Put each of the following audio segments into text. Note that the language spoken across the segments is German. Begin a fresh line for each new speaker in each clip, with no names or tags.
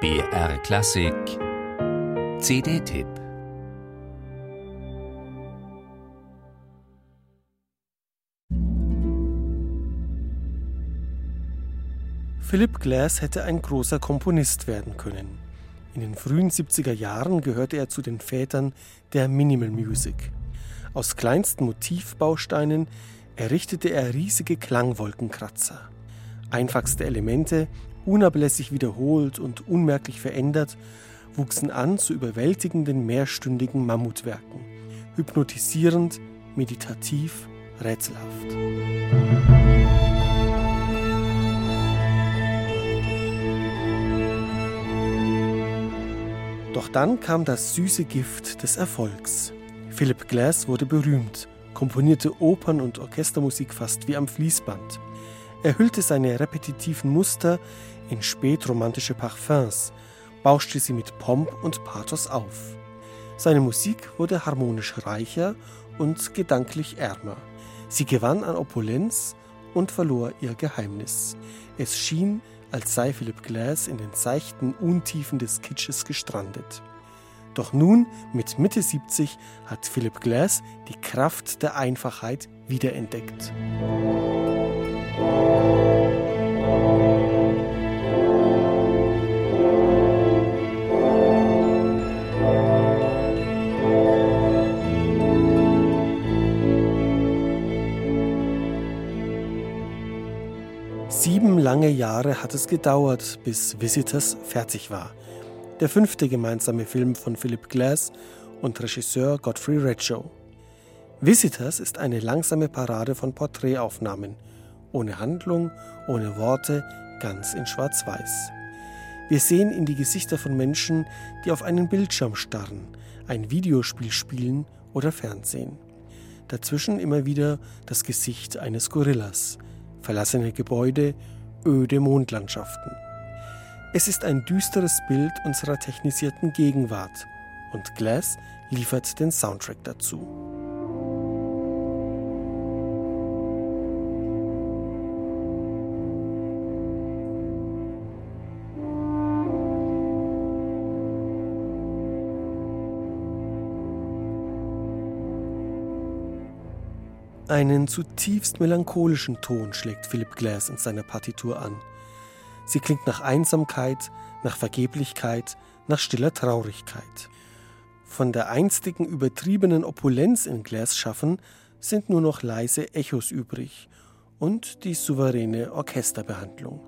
BR Klassik CD-Tipp
Philip Glass hätte ein großer Komponist werden können. In den frühen 70er Jahren gehörte er zu den Vätern der Minimal Music. Aus kleinsten Motivbausteinen errichtete er riesige Klangwolkenkratzer. Einfachste Elemente, unablässig wiederholt und unmerklich verändert, wuchsen an zu überwältigenden mehrstündigen Mammutwerken, hypnotisierend, meditativ, rätselhaft. Doch dann kam das süße Gift des Erfolgs. Philip Glass wurde berühmt, komponierte Opern und Orchestermusik fast wie am Fließband. Er hüllte seine repetitiven Muster in spätromantische Parfums, bauschte sie mit Pomp und Pathos auf. Seine Musik wurde harmonisch reicher und gedanklich ärmer. Sie gewann an Opulenz und verlor ihr Geheimnis. Es schien, als sei Philip Glass in den seichten Untiefen des Kitsches gestrandet. Doch nun, mit Mitte 70, hat Philip Glass die Kraft der Einfachheit wiederentdeckt. Sieben lange Jahre hat es gedauert, bis Visitors fertig war. Der fünfte gemeinsame Film von Philip Glass und Regisseur Godfrey Redshow. Visitors ist eine langsame Parade von Porträtaufnahmen, ohne Handlung, ohne Worte, ganz in Schwarz-Weiß. Wir sehen in die Gesichter von Menschen, die auf einen Bildschirm starren, ein Videospiel spielen oder Fernsehen. Dazwischen immer wieder das Gesicht eines Gorillas – verlassene Gebäude, öde Mondlandschaften. Es ist ein düsteres Bild unserer technisierten Gegenwart und Glass liefert den Soundtrack dazu. Einen zutiefst melancholischen Ton schlägt Philip Glass in seiner Partitur an. Sie klingt nach Einsamkeit, nach Vergeblichkeit, nach stiller Traurigkeit. Von der einstigen übertriebenen Opulenz in Glass schaffen sind nur noch leise Echos übrig und die souveräne Orchesterbehandlung.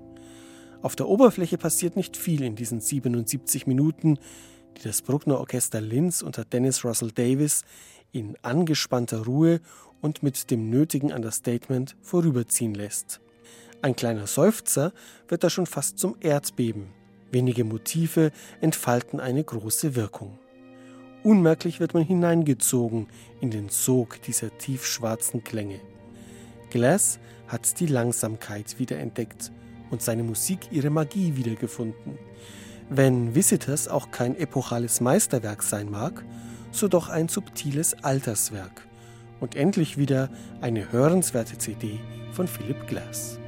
Auf der Oberfläche passiert nicht viel in diesen 77 Minuten, die das Bruckner Orchester Linz unter Dennis Russell Davis in angespannter Ruhe und mit dem nötigen Understatement vorüberziehen lässt. Ein kleiner Seufzer wird da schon fast zum Erdbeben. Wenige Motive entfalten eine große Wirkung. Unmerklich wird man hineingezogen in den Sog dieser tiefschwarzen Klänge. Glass hat die Langsamkeit wiederentdeckt und seine Musik ihre Magie wiedergefunden. Wenn Visitors auch kein epochales Meisterwerk sein mag, so doch ein subtiles Alterswerk und endlich wieder eine hörenswerte CD von Philip Glass.